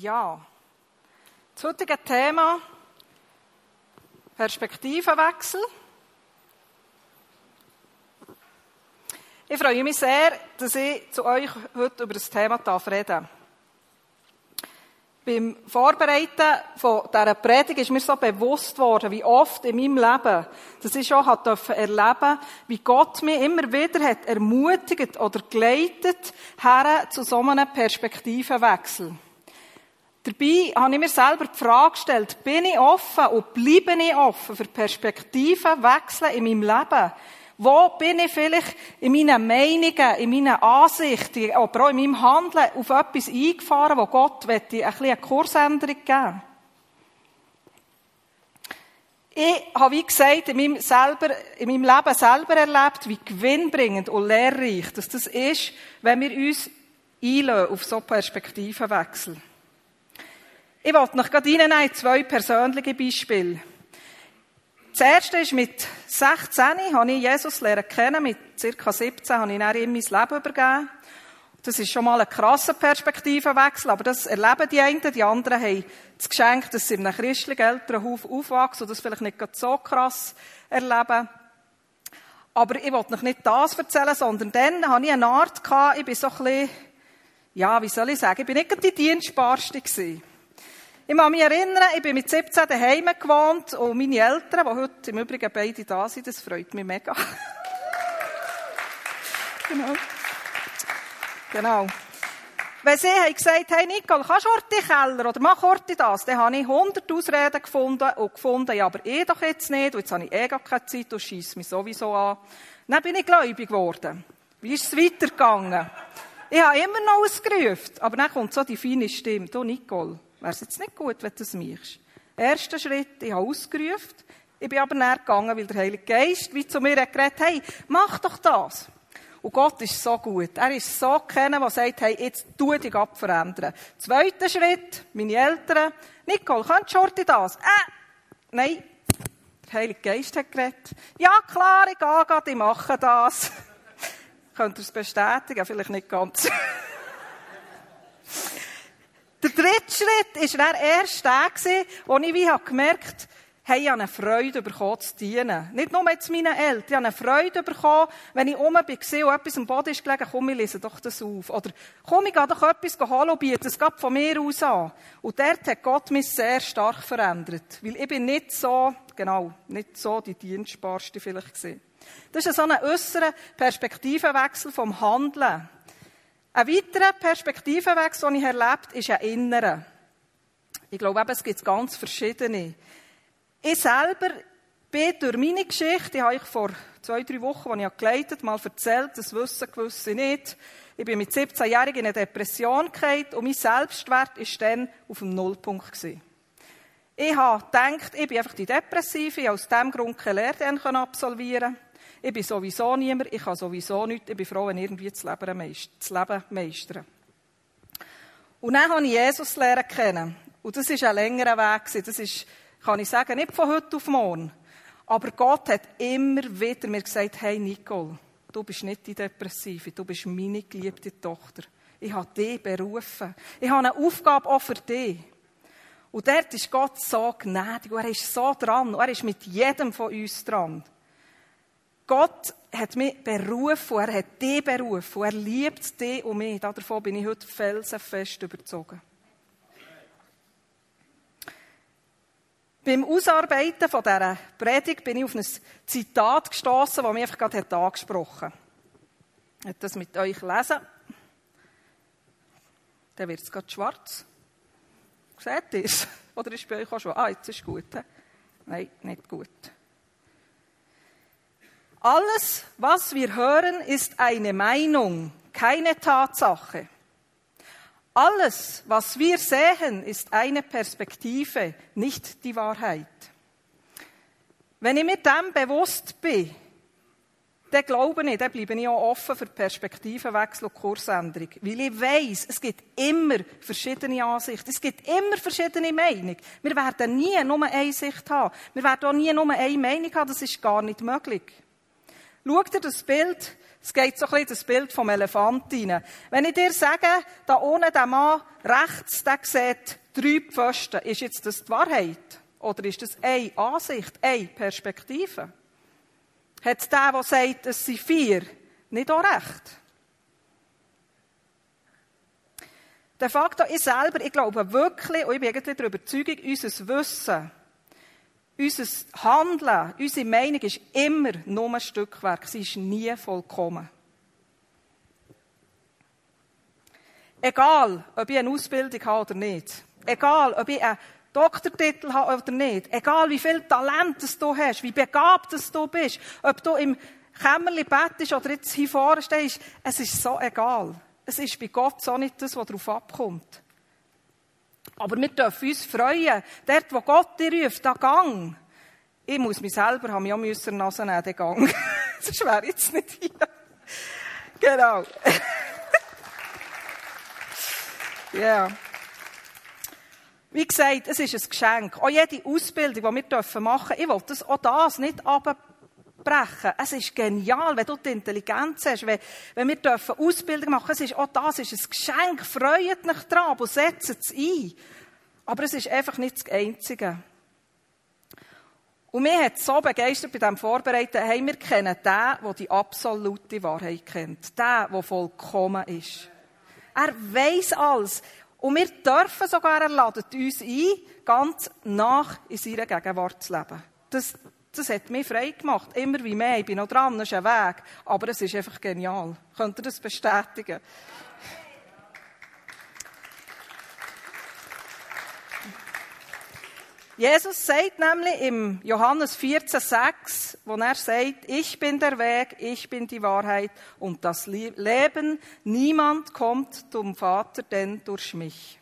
Ja, das heutige Thema Perspektivenwechsel. Ich freue mich sehr, dass ich zu euch heute über das Thema reden darf. Beim Vorbereiten von dieser Predigt ist mir so bewusst worden, wie oft in meinem Leben, dass ich schon erleben wie Gott mich immer wieder hat ermutigt oder geleitet, her zu so einem Perspektivenwechsel. Dabei habe ich mir selber die Frage gestellt, bin ich offen und bleibe ich offen für Perspektivenwechsel in meinem Leben? Wo bin ich vielleicht in meinen Meinungen, in meinen Ansichten, aber auch in meinem Handeln auf etwas eingefahren, wo Gott ein bisschen eine Kursänderung geben Ich habe, wie gesagt, in meinem, selber, in meinem Leben selber erlebt, wie gewinnbringend und lehrreich dass das ist, wenn wir uns einlösen auf so Perspektivenwechsel. Ich wollte noch gerade Ihnen zwei persönliche Beispiele. Das erste ist mit 16 habe ich Jesus lernen kennen. Mit ca. 17 habe ich dann ihm mein Leben übergeben. Das ist schon mal ein krasser Perspektivenwechsel, aber das erleben die einen. Die anderen haben das Geschenk, dass sie in einem christlichen Elternhaus aufwachsen und das vielleicht nicht so krass erleben. Aber ich wollte noch nicht das erzählen, sondern dann hatte ich eine Art, ich bin so ein bisschen, ja, wie soll ich sagen, ich bin nicht die Dienstbarste gewesen. Ich kann mich erinnern, ich bin mit 17 daheim gewohnt und meine Eltern, die heute im Übrigen beide da sind, das freut mich mega. genau. Genau. Wenn sie haben gesagt, hey Nicole, kannst du heute Keller oder mach heute das, dann habe ich hundert Ausreden gefunden und gefunden, ja, aber ich doch jetzt nicht, und jetzt habe ich eh gar keine Zeit und schieße mich sowieso an. Dann bin ich gläubig geworden. Wie ist es weitergegangen? Ich habe immer noch ausgerufen, aber dann kommt so die feine Stimme, du Nicole, wäre es jetzt nicht gut, wenn du das machst. Erster Schritt, ich habe ausgerufen. Ich bin aber näher gegangen, weil der Heilige Geist wie zu mir hat geredet, hey, mach doch das. Und Gott ist so gut. Er ist so kennen, der sagt, hey, jetzt tu dich abverändern. Zweiter Schritt, meine Eltern. Nicole, könntest du das? Äh, nein. Der Heilige Geist hat geredet. Ja, klar, ich gehe ich mache das. Könnt ihr es bestätigen? Vielleicht nicht ganz. Der dritte Schritt war erst der, wo ich wie gemerkt habe, hey, ich habe eine Freude bekommen zu dienen. Nicht nur jetzt meinen Eltern. Ich habe eine Freude bekommen, wenn ich um war und etwas am Boden ist gelegen, komm, ich lese doch das auf. Oder komm, ich gehe doch etwas holen und biete es von mir aus an. Und dort hat Gott mich sehr stark verändert. Weil ich bin nicht so, genau, nicht so die Dienstbarste vielleicht gewesen. Das ist so ein äußerer Perspektivenwechsel vom Handeln. Ein weiterer Perspektivenwechsel, den ich erlebt ist ein innerer. Ich glaube eben, es gibt ganz verschiedene. Ich selber bin durch meine Geschichte, die habe ich vor zwei, drei Wochen, als ich geleitet mal erzählt, das wissen gewisse nicht. Ich bin mit 17-Jährigen in eine Depression gefallen und mein Selbstwert war dann auf dem Nullpunkt. Gewesen. Ich habe gedacht, ich bin einfach die Depressive, ich aus diesem Grund keine Lehre absolvieren ich bin sowieso niemand, ich kann sowieso nichts, ich bin froh, wenn irgendwie das Leben, das Leben meistern. Und dann habe ich Jesus lernen kennen. Und das war ein längerer Weg. Das ist, kann ich sagen, nicht von heute auf morgen. Aber Gott hat immer wieder mir gesagt, hey Nicole, du bist nicht die Depressive, du bist meine geliebte Tochter. Ich habe dich berufen. Ich habe eine Aufgabe auch für dich. Und dort ist Gott so gnädig und er ist so dran und er ist mit jedem von uns dran. Gott hat mich berufen, er hat dich berufen, er liebt dich und mich. Davon bin ich heute felsenfest überzogen. Beim Ausarbeiten von dieser Predigt bin ich auf ein Zitat gestoßen, das mich einfach gerade angesprochen hat. Ich werde das mit euch lesen. Dann wird es gerade schwarz. Seht ihr es? Oder ist es bei euch auch schwarz? Ah, jetzt ist es gut. Nein, nicht gut. Alles, was wir hören, ist eine Meinung, keine Tatsache. Alles, was wir sehen, ist eine Perspektive, nicht die Wahrheit. Wenn ich mir dem bewusst bin, dann glaube ich, dann bleibe ich auch offen für Perspektivenwechsel und Kursänderung. Weil ich weiss, es gibt immer verschiedene Ansichten, es gibt immer verschiedene Meinungen. Wir werden nie nur eine Sicht haben. Wir werden auch nie nur eine Meinung haben, das ist gar nicht möglich. Schaut ihr das Bild? Es geht so ein bisschen das Bild vom Elefant rein. Wenn ich dir sage, da ohne der Mann rechts, der sieht drei Pfosten, ist jetzt das die Wahrheit? Oder ist das eine Ansicht, eine Perspektive? Hat der, der sagt, es sind vier, nicht auch recht? Der Faktor, ich selber, ich glaube wirklich, und ich bin eigentlich der Überzeugung, unser Wissen, unser Handeln, unsere Meinung ist immer nur ein Stückwerk. Sie ist nie vollkommen. Egal, ob ich eine Ausbildung habe oder nicht. Egal, ob ich einen Doktortitel habe oder nicht. Egal, wie viel Talent du hast, wie begabt du bist. Ob du im Kämmerli bettest oder jetzt hier vorne stehst. Es ist so egal. Es ist bei Gott so nicht das, was darauf abkommt. Aber wir dürfen uns freuen. Dort, wo Gott dir ruft, da Gang. Ich muss mich selber, haben ja müssen Nase nehmen, den Gang. das wäre jetzt nicht hier. Genau. Ja. yeah. Wie gesagt, es ist ein Geschenk. Auch jede Ausbildung, die wir machen dürfen, ich will das, auch das nicht abbrechen. Es ist genial, wenn du die Intelligenz hast, wenn, wenn wir dürfen Ausbildung machen, es ist, auch das ist ein Geschenk. Freut euch dran und setzt es ein. Aber es ist einfach nicht das Einzige. Und mir hat so begeistert bei diesem Vorbereiten, hey, wir kennen den, der die absolute Wahrheit kennt. Den, der vollkommen ist. Er weiß alles. Und wir dürfen sogar, er ladet uns ein, ganz nach in seiner Gegenwart zu leben. Das, das hat mich frei gemacht. Immer wie mehr. Ich bin noch dran, es ist ein Weg. Aber es ist einfach genial. Könnt ihr das bestätigen? Jesus sagt nämlich im Johannes 14,6, wo er sagt, ich bin der Weg, ich bin die Wahrheit und das Leben, niemand kommt zum Vater denn durch mich.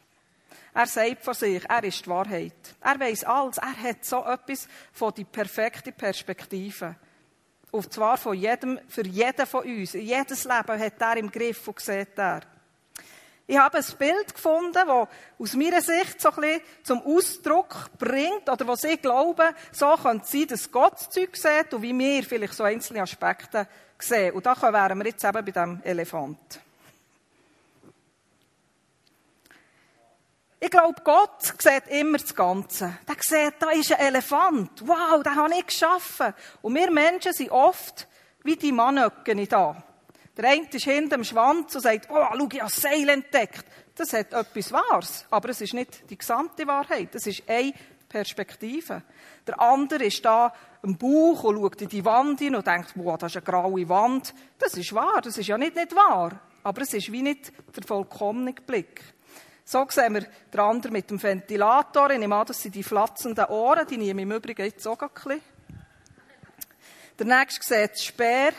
Er sagt von sich, er ist die Wahrheit. Er weiß alles. Er hat so etwas von die perfekte Perspektive. Und zwar von jedem, für jeden von uns. Jedes Leben hat er im Griff und sieht er. Ich habe ein Bild gefunden, das aus meiner Sicht so ein bisschen zum Ausdruck bringt, oder was ich glaube, so könnte es sein, dass Gott Zeug sieht und wie wir vielleicht so einzelne Aspekte sehen. Und da wären wir jetzt eben bei dem Elefant. Ich glaube, Gott sieht immer das Ganze. Der sieht, da ist ein Elefant. Wow, den habe ich geschaffen. Und wir Menschen sind oft wie die Mannöcken da. Der eine ist hinter dem Schwanz und sagt, oh, schau, ich habe Seil entdeckt. Das hat etwas Wahres, aber es ist nicht die gesamte Wahrheit. Das ist eine Perspektive. Der andere ist da am Bauch und schaut in die Wand hin und denkt, wow, das ist eine graue Wand. Das ist wahr, das ist ja nicht nicht wahr. Aber es ist wie nicht der vollkommene Blick. So sehen wir den anderen mit dem Ventilator. Ich nehme an, das sind die flatzenden Ohren, die nehme ich im Übrigen jetzt auch ein bisschen. Der nächste sieht Speer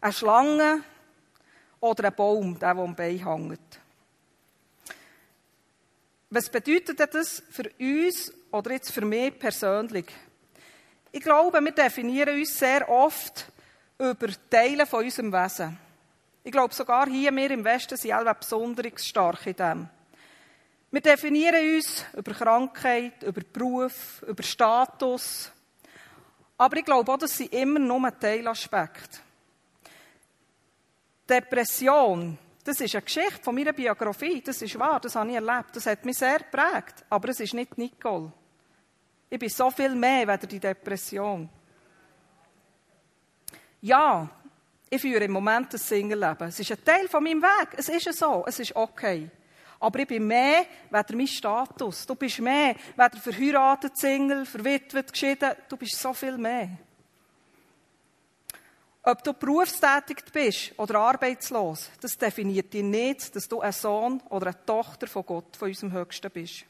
eine Schlange oder ein Baum, der, der am Bein hängt. Was bedeutet das für uns oder jetzt für mich persönlich? Ich glaube, wir definieren uns sehr oft über Teile von unserem Wesen. Ich glaube, sogar hier, wir im Westen sind alle besonders stark in dem. Wir definieren uns über Krankheit, über Beruf, über Status. Aber ich glaube auch, das sind immer nur Teilaspekte. Depression, das ist eine Geschichte von meiner Biografie, das ist wahr, das habe ich erlebt, das hat mich sehr geprägt, aber es ist nicht Nicole. Ich bin so viel mehr weder die Depression. Ja, ich führe im Moment ein Single-Leben. Es ist ein Teil von meinem Weg. Es ist so. Es ist okay. Aber ich bin mehr weder mein Status. Du bist mehr weder verheiratet, Single, verwitwet, geschieden. Du bist so viel mehr. Ob du berufstätig bist oder arbeitslos, das definiert dich nicht, dass du ein Sohn oder eine Tochter von Gott, von unserem Höchsten bist.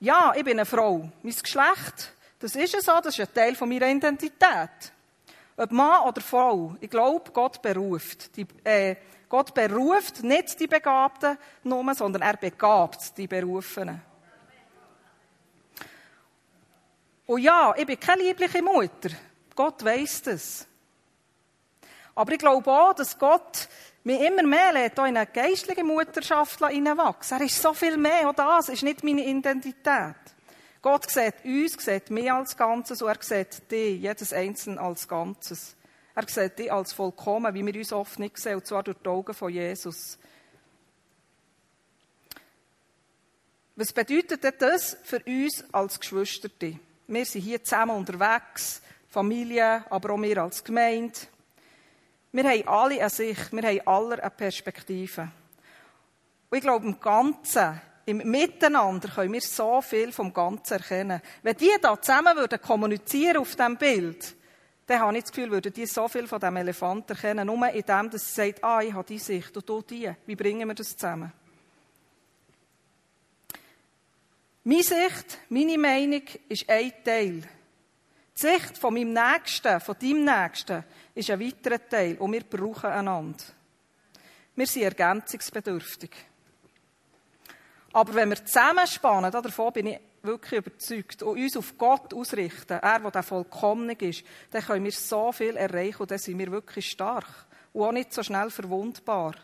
Ja, ich bin eine Frau. Mein Geschlecht, das ist so, das ist ein Teil von meiner Identität. Ob Mann oder Frau, ich glaube, Gott beruft. Die, äh, Gott beruft nicht die Begabten nur, sondern er begabt die Berufenen. Und ja, ich bin keine liebliche Mutter. Gott weiß das. Aber ich glaube auch, dass Gott mich immer mehr lädt, in eine geistliche Mutterschaft hineinwachsen. Er ist so viel mehr, auch das ist nicht meine Identität. Gott sieht uns, sieht mich als Ganzes und er sieht dich, jedes Einzelne als Ganzes. Er sieht dich als vollkommen, wie wir uns oft nicht sehen, und zwar durch die Augen von Jesus. Was bedeutet das für uns als Geschwister? Wir sind hier zusammen unterwegs, Familie, aber auch wir als Gemeinde. Wir haben alle eine Sicht, wir haben alle eine Perspektive. Und ich glaube, im Ganzen, im Miteinander können wir so viel vom Ganzen erkennen. Wenn die da zusammen würden kommunizieren auf diesem Bild, dann habe ich das Gefühl, würden die so viel von diesem Elefant erkennen, nur in dem, dass sie sagt, ah, ich habe die Sicht und du die. Wie bringen wir das zusammen? Meine Sicht, meine Meinung ist ein Teil. Die Sicht von meinem Nächsten, von deinem Nächsten, ist ein weiterer Teil und wir brauchen einander. Wir sind ergänzungsbedürftig. Aber wenn wir zusammenspannen, davon bin ich wirklich überzeugt, und uns auf Gott ausrichten, er, der Vollkommene ist, dann können wir so viel erreichen und dann sind wir wirklich stark und auch nicht so schnell verwundbar.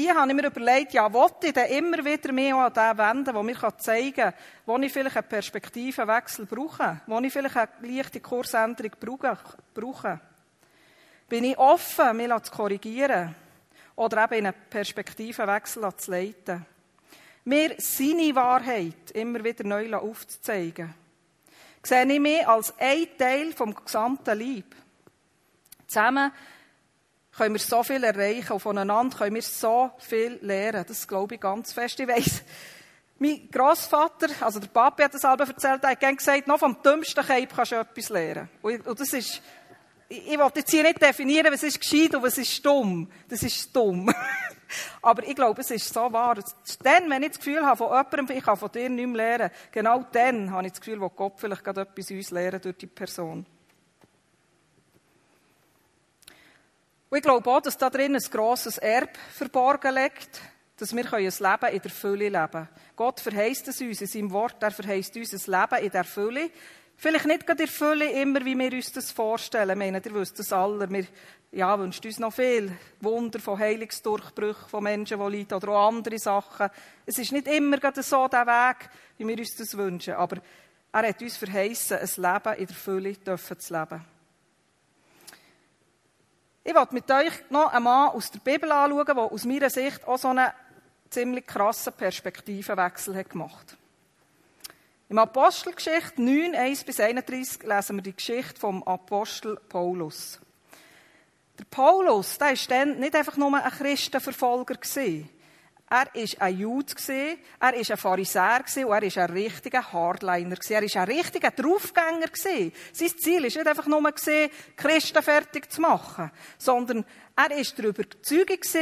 hier habe ich mir überlegt, ja, wollte ich denn immer wieder mehr an den wenden, der mir zeigen kann, wo ich vielleicht einen Perspektivenwechsel brauche, wo ich vielleicht eine leichte Kursänderung brauche. Bin ich offen, mich zu korrigieren oder eben in einen Perspektivenwechsel zu leiten? Mir seine Wahrheit immer wieder neu aufzuzeigen. Sehe ich mich als ein Teil vom gesamten Leib. Zusammen können wir so viel erreichen und voneinander können wir so viel lernen. Das glaube ich ganz fest. Ich weiss, mein Grossvater, also der Papi hat das selber erzählt, er hat gesagt, noch vom dümmsten Keib kannst du etwas lernen. Und das ist, ich, ich will jetzt hier nicht definieren, was ist gescheit und was ist dumm. Das ist dumm. Aber ich glaube, es ist so wahr. Dann, wenn ich das Gefühl habe, von jemandem, ich kann von dir nicht mehr lernen, genau dann habe ich das Gefühl, wo Gott vielleicht gerade etwas uns lernen durch die Person. Und ich glaube auch, dass da drin ein grosses Erb verborgen liegt, dass wir ein Leben in der Fülle leben können. Gott verheißt es uns in seinem Wort, er verheißt uns ein Leben in der Fülle. Vielleicht nicht gerade in Fülle immer, wie wir uns das vorstellen. Ich meine, ihr wisst das alle. Wir ja, wünscht uns noch viel. Wunder von Heilungsdurchbrüchen von Menschen, die leiden, oder auch andere Sachen. Es ist nicht immer gerade so der Weg, wie wir uns das wünschen. Aber er hat uns verheißen, ein Leben in der Fülle zu leben. Ich wollte mit euch noch einen Mann aus der Bibel anschauen, der aus meiner Sicht auch so einen ziemlich krassen Perspektivenwechsel hat gemacht Im Apostelgeschichte 9, 1 bis 31 lesen wir die Geschichte vom Apostel Paulus. Der Paulus, der war dann nicht einfach nur ein Christenverfolger. Er war ein Jude, er war ein Pharisäer und er war ein richtiger Hardliner. Er war ein richtiger Draufgänger. Sein Ziel war nicht einfach nur, Christen fertig zu machen, sondern er war darüber überzeugt,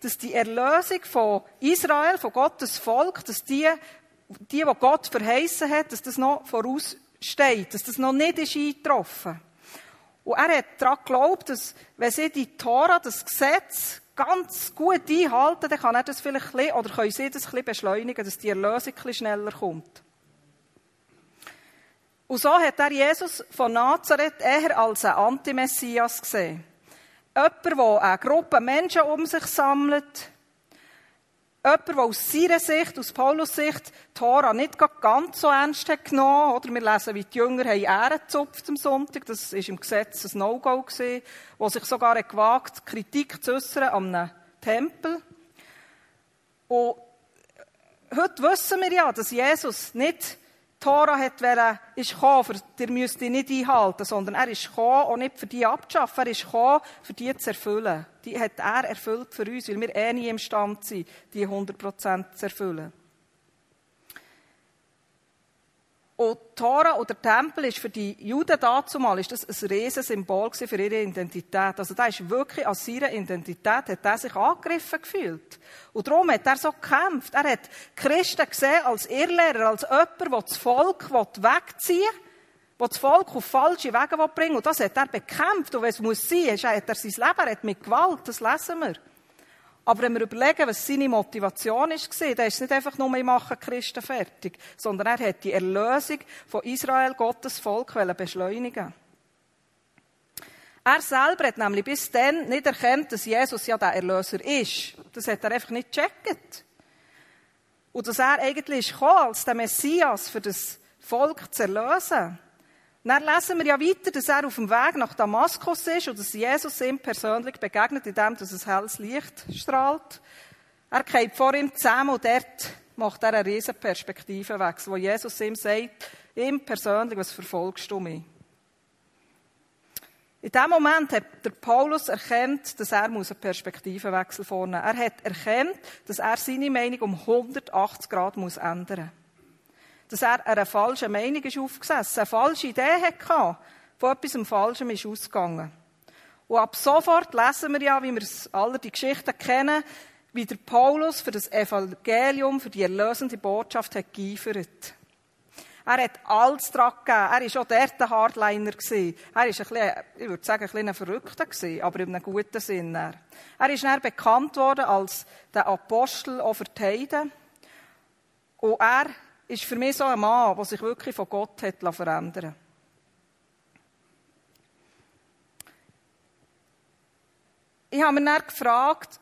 dass die Erlösung von Israel, von Gottes Volk, dass die, die, die Gott verheißen hat, dass das noch voraussteht, dass das noch nicht ist eingetroffen. Und er hat daran geglaubt, dass, wenn sie die Tora, das Gesetz, ganz gut einhalten, dann kann er das vielleicht ein oder können sie das ein bisschen beschleunigen, dass die Erlösung ein schneller kommt. Und so hat er Jesus von Nazareth eher als ein Antimessias gesehen. Jemand, der eine Gruppe Menschen um sich sammelt, Jemand, der aus seiner Sicht, aus Paulus Sicht, Tora nicht ganz so ernst hat genommen, oder? Wir lesen, wie die Jünger haben Ehren gezupft am Sonntag. Das war im Gesetz ein No-Go gewesen, wo sich sogar gewagt, Kritik zu äußern an einem Tempel. Und heute wissen wir ja, dass Jesus nicht Tora hat wollen, ist gekommen, für, ihr müsst die nicht einhalten, sondern er ist gekommen, auch nicht für die abzuschaffen, er ist gekommen, für die zu erfüllen. Die hat er erfüllt für uns, weil wir eh nie imstande sind, die 100% zu erfüllen. Und Tora oder der Tempel ist für die Juden dazumal ist das ein riesen Symbol für ihre Identität. Also da ist wirklich an seiner Identität hat er sich angegriffen gefühlt. Und darum hat er so gekämpft. Er hat Christen gesehen als Irrlehrer, als jemand, der das Volk wegziehen will, der das Volk auf falsche Wege bringen. Und das hat er bekämpft. Und wenn es muss sein, hat er sein Leben er hat mit Gewalt, das lesen wir. Aber wenn wir überlegen, was seine Motivation war, dann ist es nicht einfach nur, ich mache Christen fertig, sondern er hat die Erlösung von Israel, Gottes Volk, beschleunigen Er selber hat nämlich bis dann nicht erkannt, dass Jesus ja der Erlöser ist. Das hat er einfach nicht gecheckt. Und dass er eigentlich ist als der Messias für das Volk zu erlösen. Dann lesen wir ja weiter, dass er auf dem Weg nach Damaskus ist und dass Jesus ihm persönlich begegnet, indem dass ein helles Licht strahlt. Er geht vor ihm zusammen und dort macht er einen riesen Perspektivenwechsel, wo Jesus ihm sagt, ihm persönlich, was verfolgst du mich? In dem Moment hat der Paulus erkannt, dass er einen Perspektivenwechsel vornehmen muss. Er hat erkannt, dass er seine Meinung um 180 Grad ändern muss dass er einer falschen Meinung ist aufgesessen, eine falsche Idee hatte, von etwas Falschem ist ausgegangen. Und ab sofort lesen wir ja, wie wir alle die Geschichten kennen, wie der Paulus für das Evangelium, für die erlösende Botschaft hat geifert. Er hat alles dran gegeben. Er war auch dort ein Hardliner. Er war ein bisschen, ich würde sagen, ein bisschen Verrückter gewesen, aber in einem guten Sinn. Er ist dann bekannt worden als der Apostel auch für die Heiden. Und er ist für mich so ein Mann, der sich wirklich von Gott hat verändern Ich habe mir dann gefragt,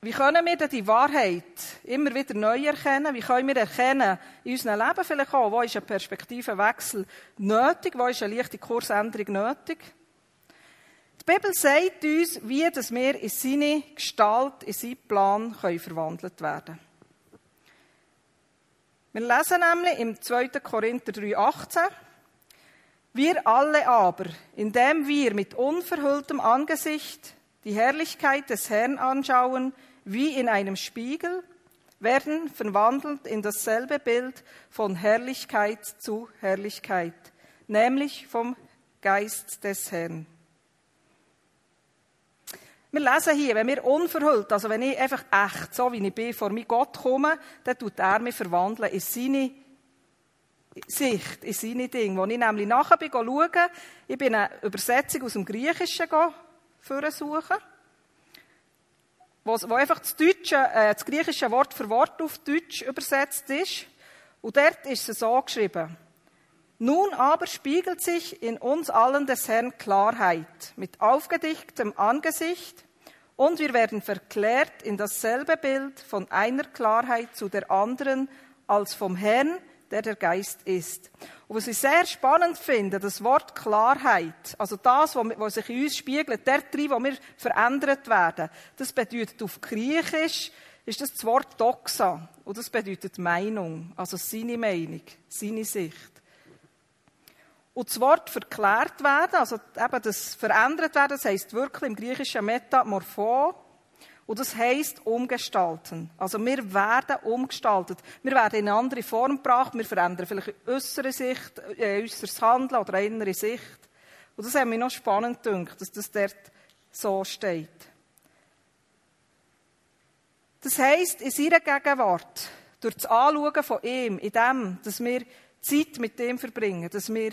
wie können wir denn die Wahrheit immer wieder neu erkennen? Wie können wir erkennen, in unserem Leben vielleicht auch, wo ist ein Perspektivenwechsel nötig, wo ist eine leichte Kursänderung nötig? Die Bibel sagt uns, wie dass wir in seine Gestalt, in seinen Plan können verwandelt werden. Wir lesen nämlich im 2. Korinther 3,18 Wir alle aber, indem wir mit unverhülltem Angesicht die Herrlichkeit des Herrn anschauen, wie in einem Spiegel, werden verwandelt in dasselbe Bild von Herrlichkeit zu Herrlichkeit, nämlich vom Geist des Herrn. Wir lesen hier, wenn wir unverhüllt, also wenn ich einfach echt, so wie ich bin, vor mein Gott komme, dann tut er mich verwandeln in seine Sicht, in seine Dinge. Wo ich nämlich nachher bin, schauen, ich bin eine Übersetzung aus dem Griechischen suchen, wo, einfach das, Deutsche, äh, das griechische Wort für Wort auf Deutsch übersetzt ist. Und dort ist es so geschrieben. Nun aber spiegelt sich in uns allen des Herrn Klarheit mit aufgedichtem Angesicht und wir werden verklärt in dasselbe Bild von einer Klarheit zu der anderen als vom Herrn, der der Geist ist. Und was ich sehr spannend finde, das Wort Klarheit, also das, was sich in uns spiegelt, der drin, wo wir verändert werden, das bedeutet auf Griechisch, ist das, das Wort Doxa. Und das bedeutet Meinung, also seine Meinung, seine Sicht. Und das Wort verklärt werden, also eben das verändert werden, das heisst wirklich im Griechischen Metamorpho. Und das heisst umgestalten. Also wir werden umgestaltet. Wir werden in eine andere Form gebracht. Wir verändern vielleicht äußere Sicht, äh, äußeres Handeln oder innere Sicht. Und das hat mich noch spannend gedacht, dass das dort so steht. Das heisst, in seiner Gegenwart, durch das Anschauen von ihm, in dem, dass wir Zeit mit ihm verbringen, dass wir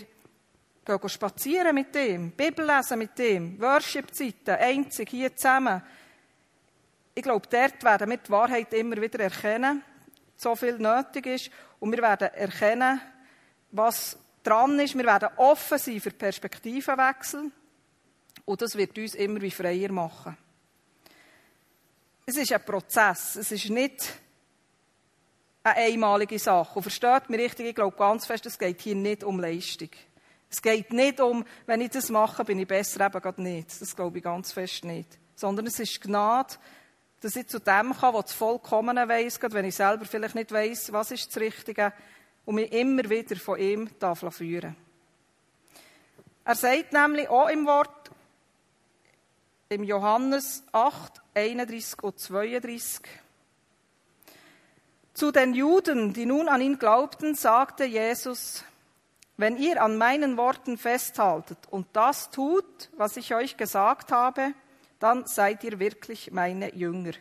Gehen spazieren mit ihm, Bibel lesen mit ihm, Worship-Zeiten, einzig hier zusammen. Ich glaube, dort werden wir die Wahrheit immer wieder erkennen, so viel nötig ist. Und wir werden erkennen, was dran ist. Wir werden offen sein für Perspektivenwechsel. Und das wird uns immer wie freier machen. Es ist ein Prozess. Es ist nicht eine einmalige Sache. Und versteht mich richtig, ich glaube ganz fest, es geht hier nicht um Leistung. Es geht nicht um, wenn ich das mache, bin ich besser, eben gerade nicht. Das glaube ich ganz fest nicht. Sondern es ist Gnade, dass ich zu dem kann, was das Vollkommene weiss, gerade wenn ich selber vielleicht nicht weiss, was ist das Richtige, und mich immer wieder von ihm darf führen Er sagt nämlich auch im Wort, im Johannes 8, 31 und 32, zu den Juden, die nun an ihn glaubten, sagte Jesus, wenn ihr an meinen Worten festhaltet und das tut, was ich euch gesagt habe, dann seid ihr wirklich meine Jünger.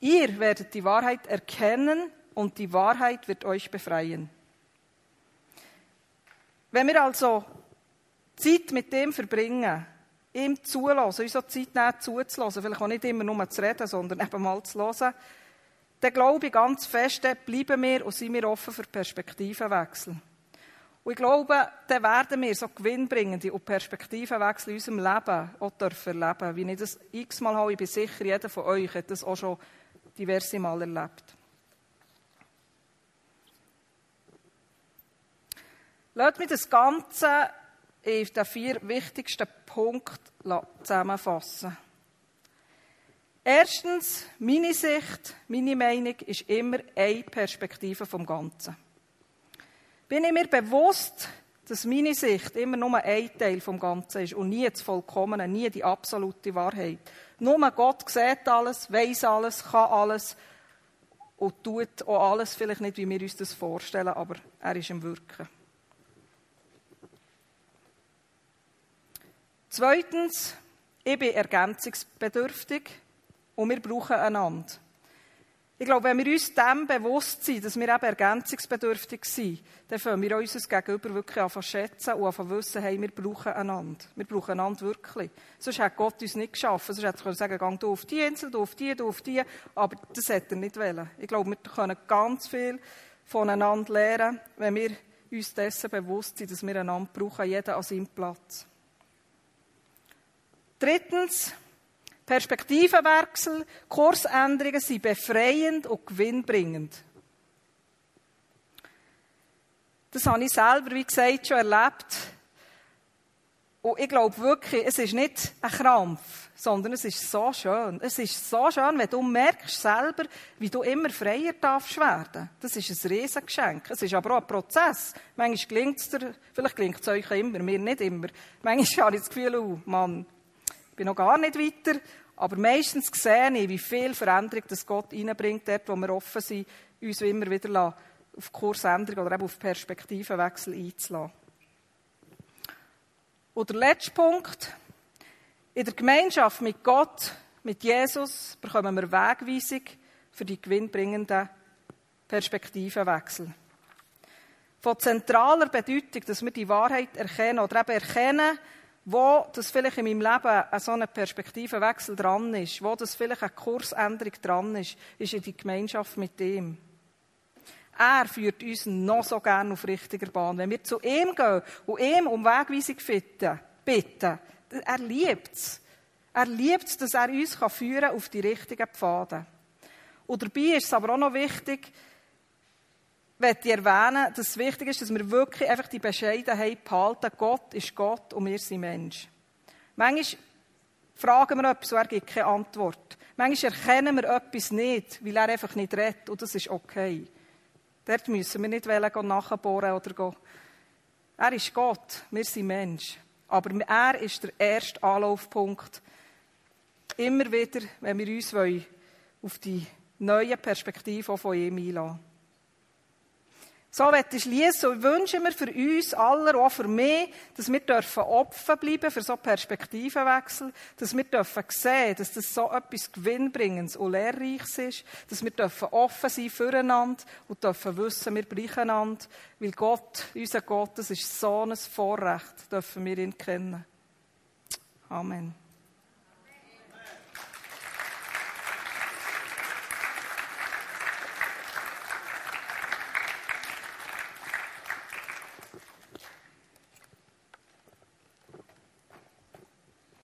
Ihr werdet die Wahrheit erkennen und die Wahrheit wird euch befreien. Wenn wir also Zeit mit dem verbringen, ihm zulassen, uns auch Zeit nehmen, zuzulassen, vielleicht auch nicht immer nur zu reden, sondern eben mal zu hören, dann glaube ich ganz fest, bleiben wir und sind wir offen für Perspektivenwechsel. Und ich glaube, dann werden wir so gewinnbringende und Perspektivenwechsel in unserem Leben auch dürfen erleben. Wie ich das x-mal habe, ich bin sicher, jeder von euch hat das auch schon diverse Mal erlebt. Lasst mich das Ganze in den vier wichtigsten Punkten zusammenfassen. Erstens, meine Sicht, meine Meinung ist immer eine Perspektive vom Ganzen. Bin ich mir bewusst, dass meine Sicht immer nur ein Teil vom Ganzen ist und nie das Vollkommene, nie die absolute Wahrheit. Nur Gott sieht alles, weiß alles, kann alles und tut auch alles vielleicht nicht, wie wir uns das vorstellen, aber er ist im Wirken. Zweitens, ich bin ergänzungsbedürftig und wir brauchen einander. Ich glaube, wenn wir uns dem bewusst sind, dass wir eben ergänzungsbedürftig sind, dann fangen wir unser Gegenüber wirklich an zu schätzen und an zu wissen, hey, wir brauchen einander. Wir brauchen einander wirklich. Sonst hat Gott uns nicht geschaffen. Sonst hätte er sagen können, du auf die Insel, du auf die, du auf die. Aber das hätte er nicht wollen. Ich glaube, wir können ganz viel voneinander lernen, wenn wir uns dessen bewusst sind, dass wir einander brauchen, jeder an seinem Platz. Drittens, Perspektivenwechsel, Kursänderungen sind befreiend und gewinnbringend. Das habe ich selber, wie gesagt, schon erlebt. Und ich glaube wirklich, es ist nicht ein Krampf, sondern es ist so schön. Es ist so schön, wenn du merkst selber, wie du immer freier darfst werden. Das ist ein Riesengeschenk. Es ist aber auch ein Prozess. Manchmal gelingt es dir, vielleicht gelingt es euch immer, mir nicht immer. Manchmal habe ich das Gefühl, oh Mann, ich bin noch gar nicht weiter. Aber meistens sehe ich, wie viel Veränderung das Gott reinbringt, dort, wo wir offen sind, uns immer wieder auf Kursänderung oder eben auf Perspektivenwechsel einzulassen. Und der letzte Punkt. In der Gemeinschaft mit Gott, mit Jesus, bekommen wir Wegweisung für die gewinnbringenden Perspektivenwechsel. Von zentraler Bedeutung, dass wir die Wahrheit erkennen oder eben erkennen, wo das vielleicht in meinem Leben ein so ein Perspektivenwechsel dran ist, wo das vielleicht eine Kursänderung dran ist, ist in die Gemeinschaft mit ihm. Er führt uns noch so gerne auf richtiger Bahn. Wenn wir zu ihm gehen und ihm um Wegweisung bitten, er liebt es. Er liebt es, dass er uns führen kann auf die richtigen Pfade. Und dabei ist es aber auch noch wichtig, möchte ich erwähnen, dass es wichtig ist, dass wir wirklich einfach die Bescheidenheit behalten. Gott ist Gott und wir sind Mensch. Manchmal fragen wir etwas und er gibt keine Antwort. Manchmal erkennen wir etwas nicht, weil er einfach nicht redet und das ist okay. Dort müssen wir nicht nachbohren oder. Er ist Gott, wir sind Mensch. Aber er ist der erste Anlaufpunkt. Immer wieder, wenn wir uns auf die neue Perspektive von ihm einlassen so werde ich schließen und wünsche mir für uns alle, auch für mich, dass wir dürfen offen bleiben für so Perspektivenwechsel, dass wir dürfen sehen, dass das so etwas Gewinnbringendes und Lehrreiches ist, dass wir dürfen offen sein füreinander und dürfen wissen, wir brauchen einander, weil Gott, unser Gott, das ist so ein Vorrecht, dürfen wir ihn kennen. Amen.